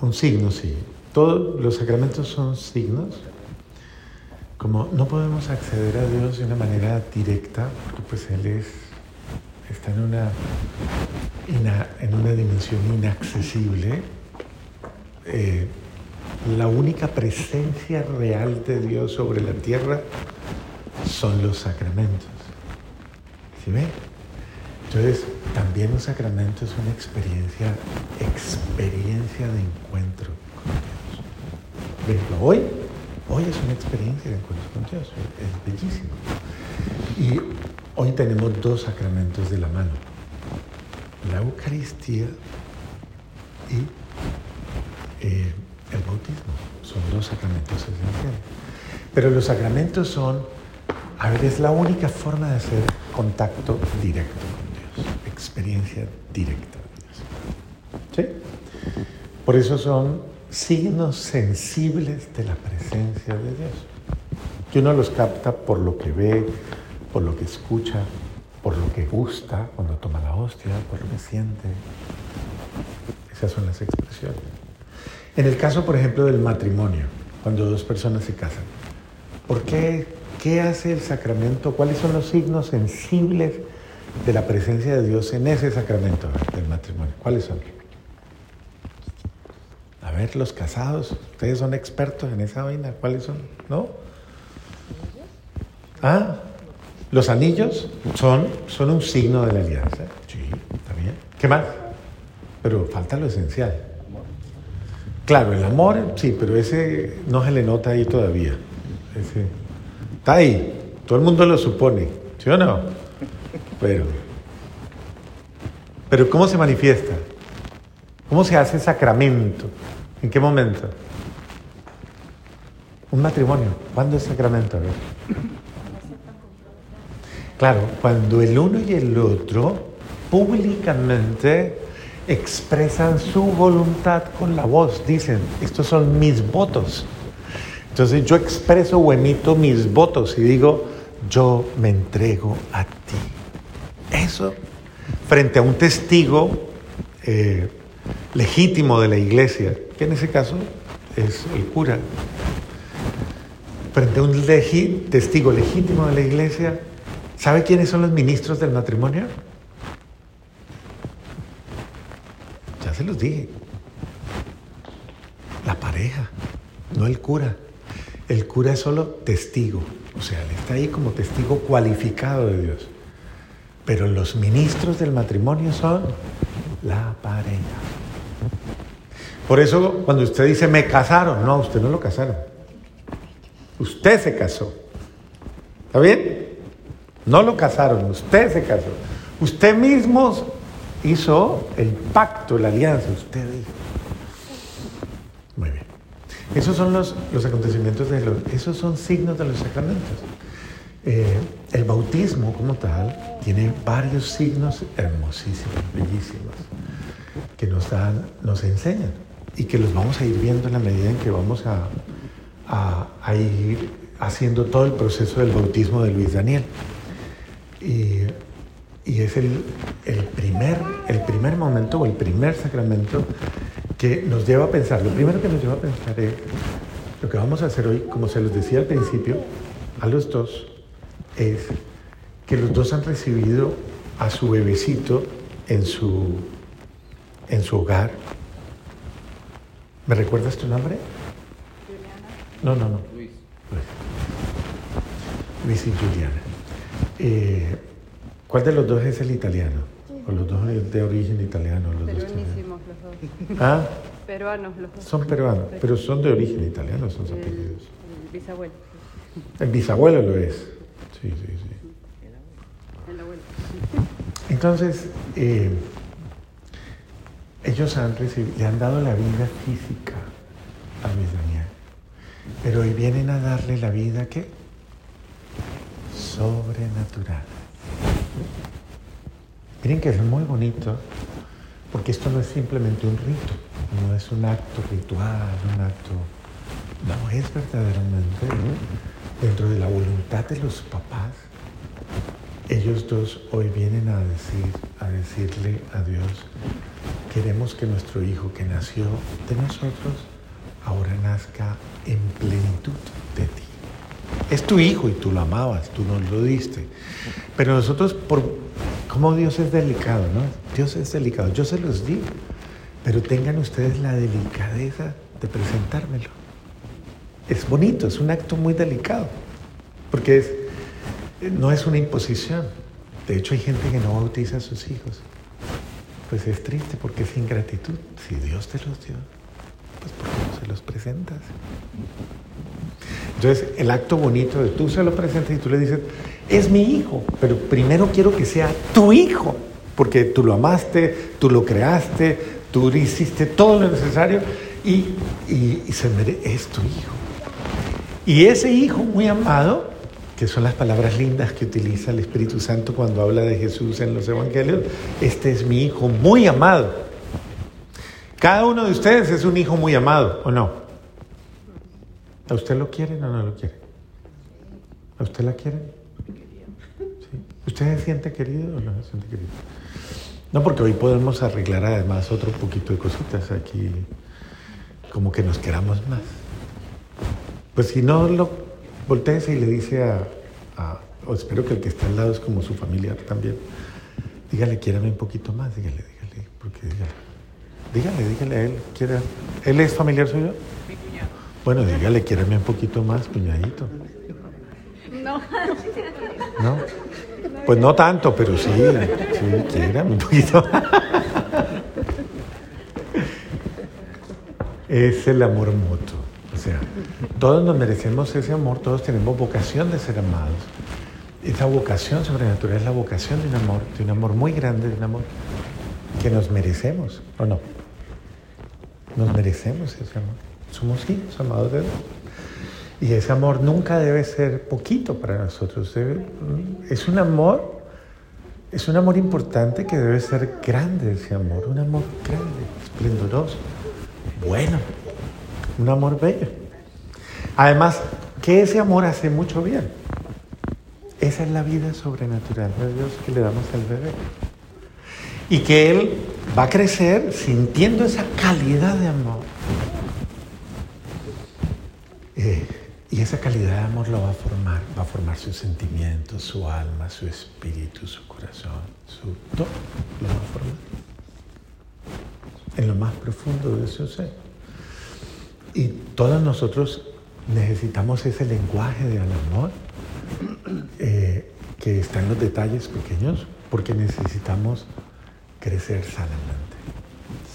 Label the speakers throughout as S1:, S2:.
S1: Un signo, sí. Todos los sacramentos son signos. Como no podemos acceder a Dios de una manera directa, porque pues Él es, está en una, en una dimensión inaccesible, eh, la única presencia real de Dios sobre la tierra son los sacramentos. ¿Sí ve? Entonces, también un sacramento es una experiencia, experiencia de encuentro con Dios. Hoy, hoy es una experiencia de encuentro con Dios, es bellísimo. Y hoy tenemos dos sacramentos de la mano, la Eucaristía y eh, el bautismo. Son dos sacramentos esenciales. Pero los sacramentos son, a ver, es la única forma de hacer contacto directo experiencia directa de Dios. ¿Sí? Por eso son signos sensibles de la presencia de Dios, que uno los capta por lo que ve, por lo que escucha, por lo que gusta cuando toma la hostia, por lo que siente. Esas son las expresiones. En el caso, por ejemplo, del matrimonio, cuando dos personas se casan, ¿por qué? ¿Qué hace el sacramento? ¿Cuáles son los signos sensibles de la presencia de Dios en ese sacramento del matrimonio? ¿Cuáles son? A ver, los casados, ustedes son expertos en esa vaina, ¿cuáles son? ¿No? Ah, los anillos son, son un signo de la alianza. Sí, está bien. ¿Qué más? Pero falta lo esencial. Claro, el amor, sí, pero ese no se le nota ahí todavía. Está ahí, todo el mundo lo supone, ¿sí o no? Pero, pero ¿cómo se manifiesta? ¿Cómo se hace sacramento? ¿En qué momento? Un matrimonio. ¿Cuándo es sacramento? Claro, cuando el uno y el otro públicamente expresan su voluntad con la voz, dicen, estos son mis votos. Entonces yo expreso o emito mis votos y digo, yo me entrego a ti. Frente a un testigo eh, legítimo de la iglesia, que en ese caso es el cura, frente a un testigo legítimo de la iglesia, ¿sabe quiénes son los ministros del matrimonio? se los dije. La pareja, no el cura. El cura es solo testigo, o sea, él está ahí como testigo cualificado de Dios. Pero los ministros del matrimonio son la pareja. Por eso cuando usted dice me casaron, no, usted no lo casaron. Usted se casó. ¿Está bien? No lo casaron, usted se casó. Usted mismo hizo el pacto, la alianza, ustedes. Muy bien. Esos son los, los acontecimientos de los, esos son signos de los sacramentos. Eh, el bautismo como tal tiene varios signos hermosísimos, bellísimos, que nos dan, nos enseñan y que los vamos a ir viendo en la medida en que vamos a, ir haciendo todo el proceso del bautismo de Luis Daniel. Y y es el, primer, el primer momento o el primer sacramento que nos lleva a pensar. Lo primero que nos lleva a pensar es lo que vamos a hacer hoy, como se los decía al principio, a los dos, es que los dos han recibido a su bebecito en su, en su hogar. ¿Me recuerdas tu nombre? No, no, no. Luis. Luis, y Juliana. Eh, ¿Cuál de los dos es el italiano? ¿O los dos de origen italiano? Los
S2: Peruanísimos los dos.
S1: ¿Ah?
S2: Peruanos los dos.
S1: Son peruanos, pero son de origen italiano, son apellidos.
S2: El bisabuelo.
S1: El bisabuelo lo es. Sí, sí, sí.
S2: El abuelo.
S1: Entonces, eh, ellos han recibido, le han dado la vida física a Luis Daniel, pero hoy vienen a darle la vida que sobrenatural. Miren que es muy bonito, porque esto no es simplemente un rito, no es un acto ritual, un acto... No, es verdaderamente dentro de la voluntad de los papás. Ellos dos hoy vienen a decir, a decirle a Dios queremos que nuestro hijo que nació de nosotros ahora nazca en plenitud de ti. Es tu hijo y tú lo amabas, tú nos lo diste. Pero nosotros, por cómo Dios es delicado, ¿no? Dios es delicado, yo se los digo, pero tengan ustedes la delicadeza de presentármelo. Es bonito, es un acto muy delicado, porque es, no es una imposición. De hecho, hay gente que no bautiza a sus hijos. Pues es triste porque es ingratitud. Si Dios te los dio, pues ¿por qué no se los presentas? Entonces, el acto bonito de tú se lo presentas y tú le dices, es mi hijo, pero primero quiero que sea tu hijo, porque tú lo amaste, tú lo creaste, tú hiciste todo lo necesario y, se es tu hijo. Y ese hijo muy amado, que son las palabras lindas que utiliza el Espíritu Santo cuando habla de Jesús en los Evangelios, este es mi hijo muy amado. Cada uno de ustedes es un hijo muy amado, ¿o no? ¿A usted lo quieren o no lo quieren? ¿A usted la quieren? ¿Sí? ¿Usted se siente querido o no se siente querido? No, porque hoy podemos arreglar además otro poquito de cositas aquí, como que nos queramos más. Pues si no lo voltees y le dice a, o espero que el que está al lado es como su familiar también, dígale, quiérame un poquito más, dígale, dígale, porque dígale. Dígale, dígale a él. ¿quiere? ¿Él es familiar suyo? Mi cuñado. Bueno, dígale, quiéreme un poquito más, cuñadito. No. ¿No? Pues no tanto, pero sí, sí, quiérame un poquito Es el amor mutuo. Todos nos merecemos ese amor, todos tenemos vocación de ser amados. Esa vocación sobrenatural es la vocación de un amor, de un amor muy grande, de un amor que nos merecemos, ¿o no? Nos merecemos ese amor. Somos hijos amados de Dios. Y ese amor nunca debe ser poquito para nosotros. es un amor, es un amor importante que debe ser grande ese amor. Un amor grande, esplendoroso, bueno. Un amor bello. Además, que ese amor hace mucho bien. Esa es la vida sobrenatural de Dios que le damos al bebé y que él va a crecer sintiendo esa calidad de amor. Eh, y esa calidad de amor lo va a formar, va a formar sus sentimientos, su alma, su espíritu, su corazón, su todo lo va a formar. En lo más profundo de su ser. Y todos nosotros necesitamos ese lenguaje del amor eh, que está en los detalles pequeños, porque necesitamos crecer sanamente.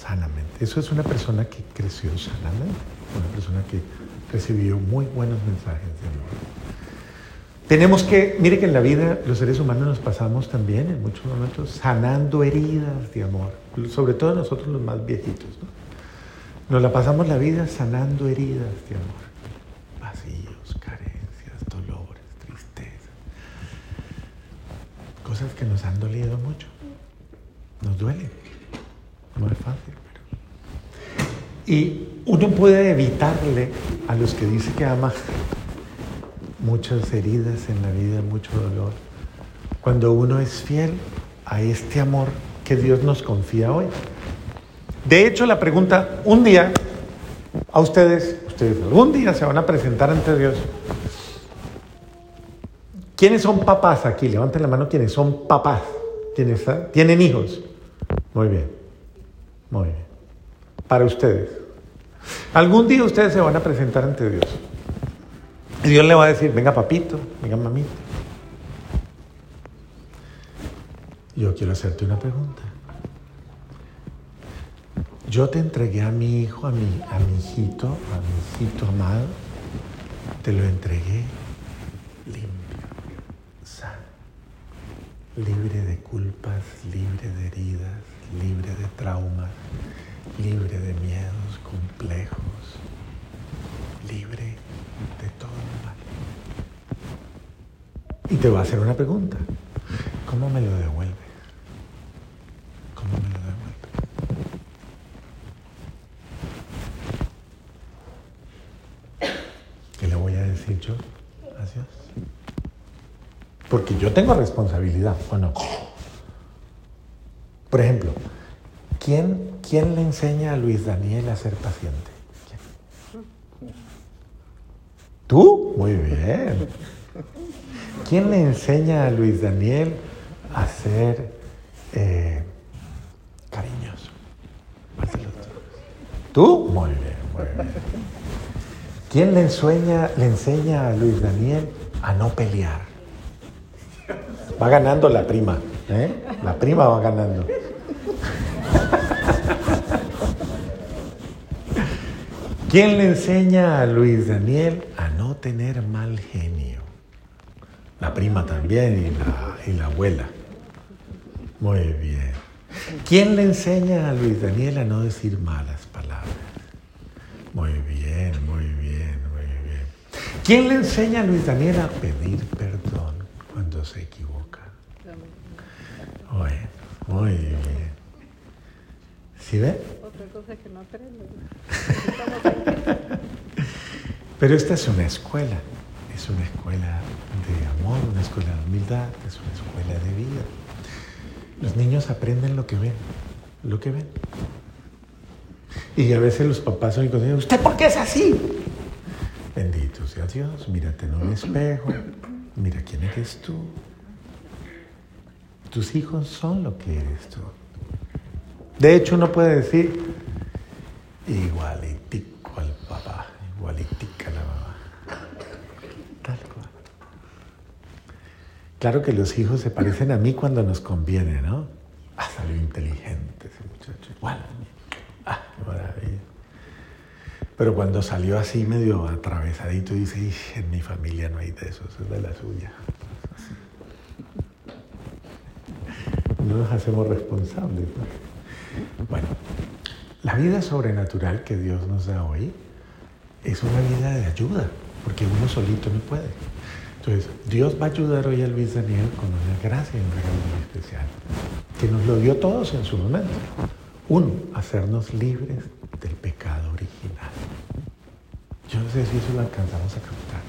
S1: Sanamente. Eso es una persona que creció sanamente, una persona que recibió muy buenos mensajes de amor. Tenemos que, mire que en la vida los seres humanos nos pasamos también en muchos momentos sanando heridas de amor, sobre todo nosotros los más viejitos. Nos la pasamos la vida sanando heridas de amor, nos han dolido mucho. Nos duele. No es fácil. Pero... Y uno puede evitarle a los que dice que ama muchas heridas en la vida, mucho dolor, cuando uno es fiel a este amor que Dios nos confía hoy. De hecho, la pregunta, un día, a ustedes, ustedes algún día se van a presentar ante Dios. ¿Quiénes son papás aquí? Levanten la mano quienes son papás. ¿Quiénes tienen hijos? Muy bien, muy bien. Para ustedes. Algún día ustedes se van a presentar ante Dios. Y Dios le va a decir, venga papito, venga mamita. Yo quiero hacerte una pregunta. Yo te entregué a mi hijo, a mi, a mi hijito, a mi hijito amado, te lo entregué limpio, libre de culpas, libre de heridas, libre de traumas, libre de miedos, complejos, libre de todo mal. Y te voy a hacer una pregunta. ¿Cómo me lo devuelve? ¿Cómo me lo devuelve? ¿Qué le voy a decir yo? Gracias. Porque yo tengo responsabilidad, ¿o? Por ejemplo, ¿Quién, ¿Quién le enseña a Luis Daniel a ser paciente? ¿Tú? Muy bien. ¿Quién le enseña a Luis Daniel a ser eh, cariñoso? ¿Tú? Muy bien, muy bien. ¿Quién le enseña, le enseña a Luis Daniel a no pelear? Va ganando la prima, ¿eh? La prima va ganando. ¿Quién le enseña a Luis Daniel a no tener mal genio? La prima también y la, abuela. Muy bien. ¿Quién le enseña a Luis Daniel a no decir malas palabras? Muy bien, muy bien, muy bien. ¿Quién le enseña a Luis Daniel a pedir perdón cuando se equivoca? Muy bien. ¿Sí ve?
S2: que no aprendo.
S1: Pero esta es una escuela, es una escuela de amor, una escuela de humildad, es una escuela de vida. Los niños aprenden lo que ven, lo que ven. Y a veces los papás son dicen, ¿usted por qué es así? Bendito sea Dios, mírate en un espejo, mira quién eres tú. Tus hijos son lo que eres tú. De hecho, uno puede decir, igualitico al papá, igualitica la mamá. Tal cual. Claro que los hijos se parecen a mí cuando nos conviene, ¿no? Ah, salió inteligente ese muchacho. Igual. Ah, qué maravilla. Pero cuando salió así medio atravesadito, dice, en mi familia no hay de esos, es de la suya. No nos hacemos responsables. ¿no? Bueno, la vida sobrenatural que Dios nos da hoy es una vida de ayuda, porque uno solito no puede. Entonces, Dios va a ayudar hoy a Luis Daniel con una gracia y un regalo muy especial, que nos lo dio todos en su momento. Uno, hacernos libres del pecado original. Yo no sé si eso lo alcanzamos a captar,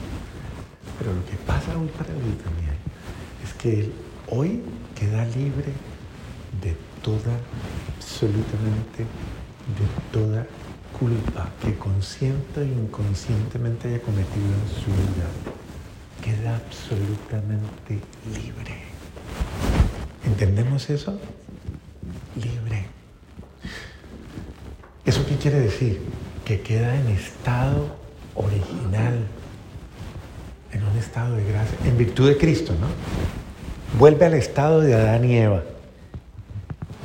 S1: pero lo que pasa hoy para Luis Daniel es que él hoy queda libre de toda, absolutamente de toda culpa que consciente e inconscientemente haya cometido en su vida, queda absolutamente libre. ¿Entendemos eso? Libre. ¿Eso qué quiere decir? Que queda en estado original, en un estado de gracia, en virtud de Cristo, ¿no? Vuelve al estado de Adán y Eva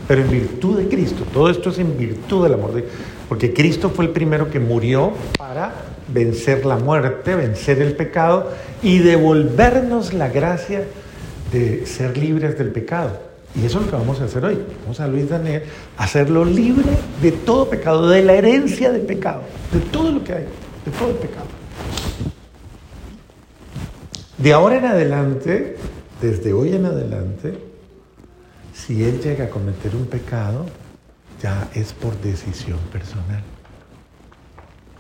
S1: pero en virtud de Cristo. Todo esto es en virtud del amor de porque Cristo fue el primero que murió para vencer la muerte, vencer el pecado y devolvernos la gracia de ser libres del pecado. Y eso es lo que vamos a hacer hoy. Vamos a Luis Daniel hacerlo libre de todo pecado, de la herencia del pecado, de todo lo que hay, de todo el pecado. De ahora en adelante, desde hoy en adelante, si él llega a cometer un pecado, ya es por decisión personal.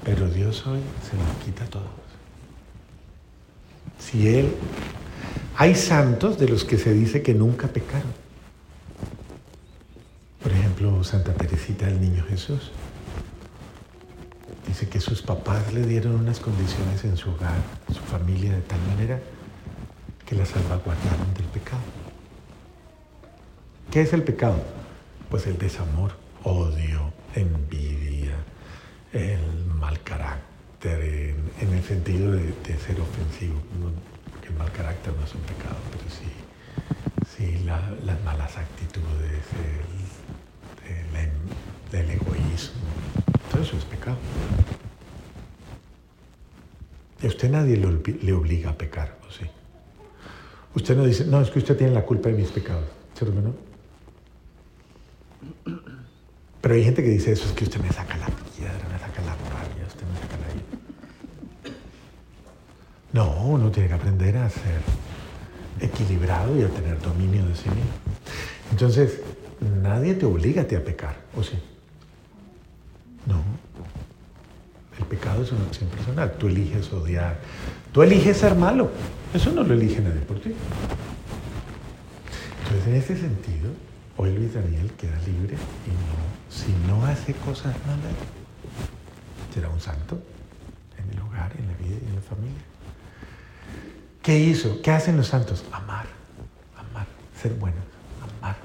S1: Pero Dios hoy se lo quita a todos. Si él... Hay santos de los que se dice que nunca pecaron. Por ejemplo, Santa Teresita del Niño Jesús. Dice que sus papás le dieron unas condiciones en su hogar, su familia, de tal manera que la salvaguardaron del pecado. ¿Qué es el pecado? Pues el desamor, odio, envidia, el mal carácter, en, el sentido de, ser ofensivo. porque el mal carácter no es un pecado, pero sí, sí las malas actitudes, el, egoísmo, todo eso es pecado. Y a usted nadie le, obliga a pecar, ¿o sí? Usted no dice, no, es que usted tiene la culpa de mis pecados, ¿cierto no? Pero hay gente que dice eso, es que usted me saca la piedra, me saca la rabia, usted me saca la No, uno tiene que aprender a ser equilibrado y a tener dominio de sí mismo. Entonces, nadie te obliga a ti a pecar, ¿o sí? No. El pecado es una opción personal. Tú eliges odiar. Tú eliges ser malo. Eso no lo elige nadie por ti. Entonces, en ese sentido, hoy Luis Daniel queda libre y no, si no hace cosas malas, será un santo en el hogar, en la vida y en la familia. ¿Qué hizo? ¿Qué hacen los santos? Amar, amar, ser buenos, amar.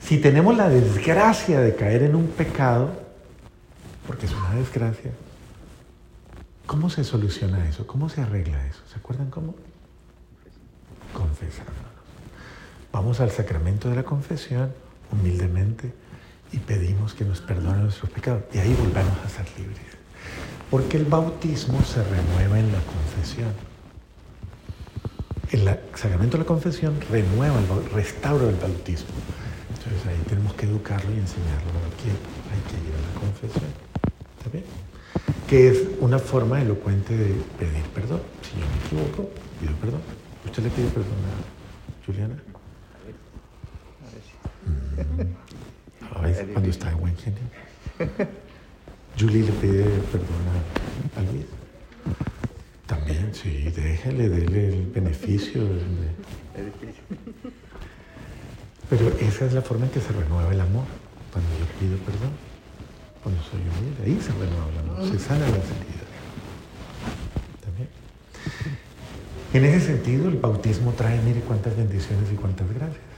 S1: Si tenemos la desgracia de caer en un pecado, porque es una desgracia, ¿cómo se soluciona eso? ¿Cómo se arregla eso? ¿Se acuerdan cómo? Confesándonos. Vamos al sacramento de la confesión humildemente y pedimos que nos perdone nuestros pecados. Y ahí volvamos a ser libres. Porque el bautismo se renueva en la confesión. El sacramento de la confesión renueva, restaura el bautismo. Entonces ahí tenemos que educarlo y enseñarlo que hay que ir a la confesión. Que es una forma elocuente de pedir perdón. Si yo me equivoco, pido perdón. ¿Usted le pide perdón a Juliana? A veces cuando está en buen genio. Julie le pide perdón a, Luis. También, sí, déjele, déle el beneficio. Pero esa es la forma en que se renueva el amor. Cuando yo pido perdón, cuando soy humilde, ahí se renueva el amor, se sana las heridas. También. En ese sentido, el bautismo trae, mire cuántas bendiciones y cuántas gracias.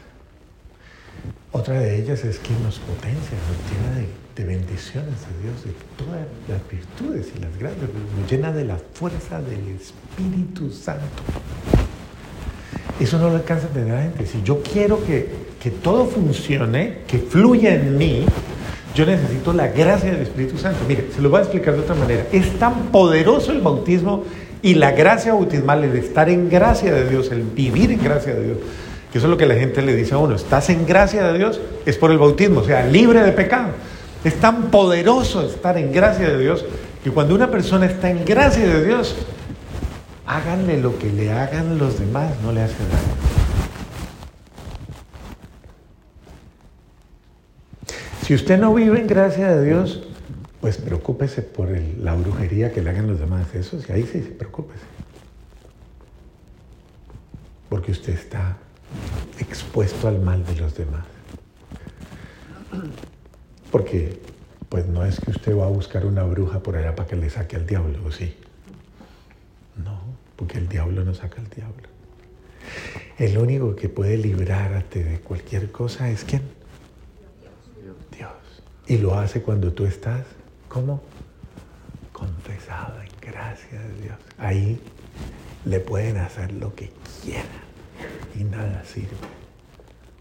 S1: Otra de ellas es que nos potencia, nos llena de, bendiciones de Dios, de todas las virtudes y las grandes, nos llena de la fuerza del Espíritu Santo. Eso no lo alcanza a tener gente. Si yo quiero que, que todo funcione, que fluya en mí, yo necesito la gracia del Espíritu Santo. Mire, se lo voy a explicar de otra manera. Es tan poderoso el bautismo y la gracia bautismal, el estar en gracia de Dios, el vivir en gracia de Dios que eso es lo que la gente le dice a uno, estás en gracia de Dios, es por el bautismo, o sea, libre de pecado. Es tan poderoso estar en gracia de Dios que cuando una persona está en gracia de Dios, háganle lo que le hagan los demás, no le hace daño. Si usted no vive en gracia de Dios, pues preocúpese por la brujería que le hagan los demás. Eso sí, ahí sí, preocúpese. Porque usted está expuesto al mal de los demás. Porque, pues no es que usted va a buscar una bruja por allá para que le saque al diablo, ¿o sí? No, porque el diablo no saca al diablo. El único que puede librarte de cualquier cosa es quién? Y lo hace cuando tú estás, ¿cómo? Confesado en gracia de Dios. Ahí le pueden hacer lo que quieran y nada sirve.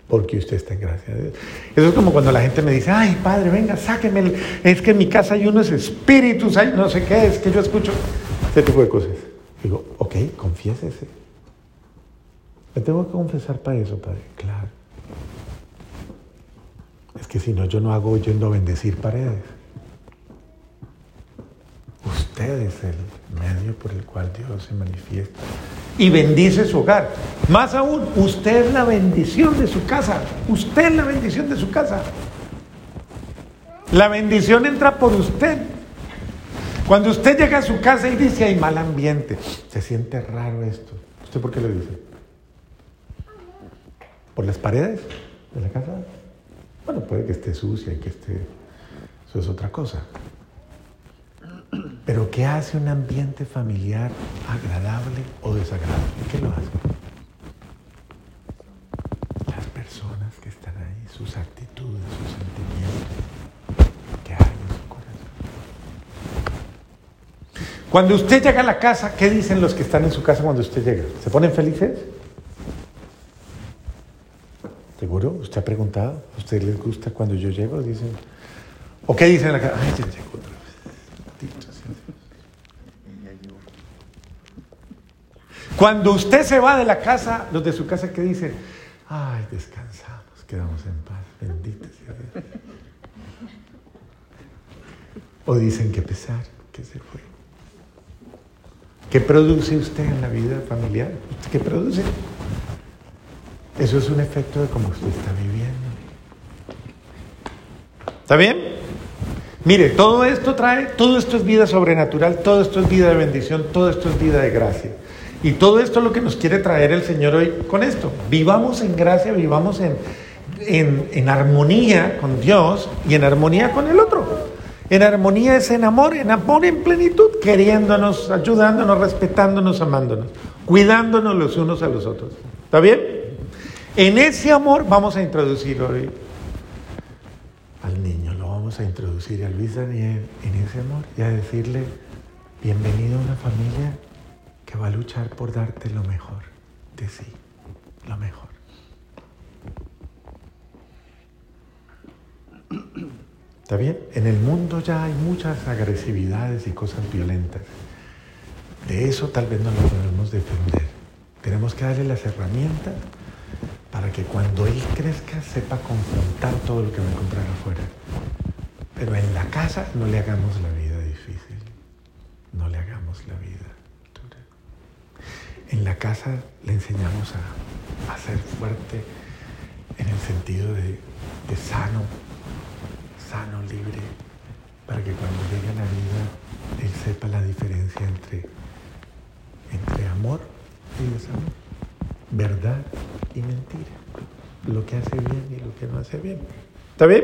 S1: Porque usted está en gracia de Dios. Eso es como cuando la gente me dice, ay padre, venga, sáqueme, es que en mi casa hay unos espíritus, no sé qué, es que yo escucho ese tipo de cosas. Digo, ok, confiésese. Me tengo que confesar para eso, padre. Claro. Que si no, yo no hago yendo a bendecir paredes. Usted es el medio por el cual Dios se manifiesta y bendice su hogar. Más aún, usted es la bendición de su casa. Usted es la bendición de su casa. La bendición entra por usted. Cuando usted llega a su casa y dice, hay mal ambiente, se siente raro esto. ¿Usted por qué lo dice? ¿Por las paredes de la casa? Bueno, puede que esté sucia y que esté... Eso es otra cosa. Pero ¿qué hace un ambiente familiar agradable o desagradable? ¿Qué lo hace? Las personas que están ahí, sus actitudes, sus sentimientos, ¿qué hay en su corazón? Cuando usted llega a la casa, ¿qué dicen los que están en su casa cuando usted llega? ¿Se ponen felices? ¿Seguro? ¿Usted ha preguntado? ¿A usted les gusta cuando yo llego? Dicen. ¿O qué dicen casa? Ay, ya llegó otra vez. Cuando usted se va de la casa, los de su casa que dicen, ay, descansamos, quedamos en paz, bendito sea Dios. O dicen que pesar, que se fue. ¿Qué produce usted en la vida familiar? ¿Qué produce? Eso es un efecto de cómo usted está viviendo. ¿Está bien? Mire, todo esto trae, todo esto es vida sobrenatural, todo esto es vida de bendición, todo esto es vida de gracia. Y todo esto es lo que nos quiere traer el Señor hoy con esto. Vivamos en gracia, vivamos en, en, armonía con Dios y en armonía con el otro. En armonía es en amor, en amor en plenitud, queriéndonos, ayudándonos, respetándonos, amándonos, cuidándonos los unos a los otros. ¿Está bien? En ese amor vamos a introducir hoy al niño, lo vamos a introducir a Luis Daniel en ese amor y a decirle, bienvenido a una familia que va a luchar por darte lo mejor de sí, lo mejor. ¿Está bien? En el mundo ya hay muchas agresividades y cosas violentas. De eso tal vez no lo podemos defender. Tenemos que darle las herramientas para que cuando él crezca sepa confrontar todo lo que va a encontrar afuera. Pero en la casa no le hagamos la vida difícil. No le hagamos la vida dura. En la casa le enseñamos a, ser fuerte en el sentido de sano, sano, libre, para que cuando llegue a la vida él sepa la diferencia entre, entre amor y desamor, verdad mentira, lo que hace bien y lo que no hace bien. ¿Está bien?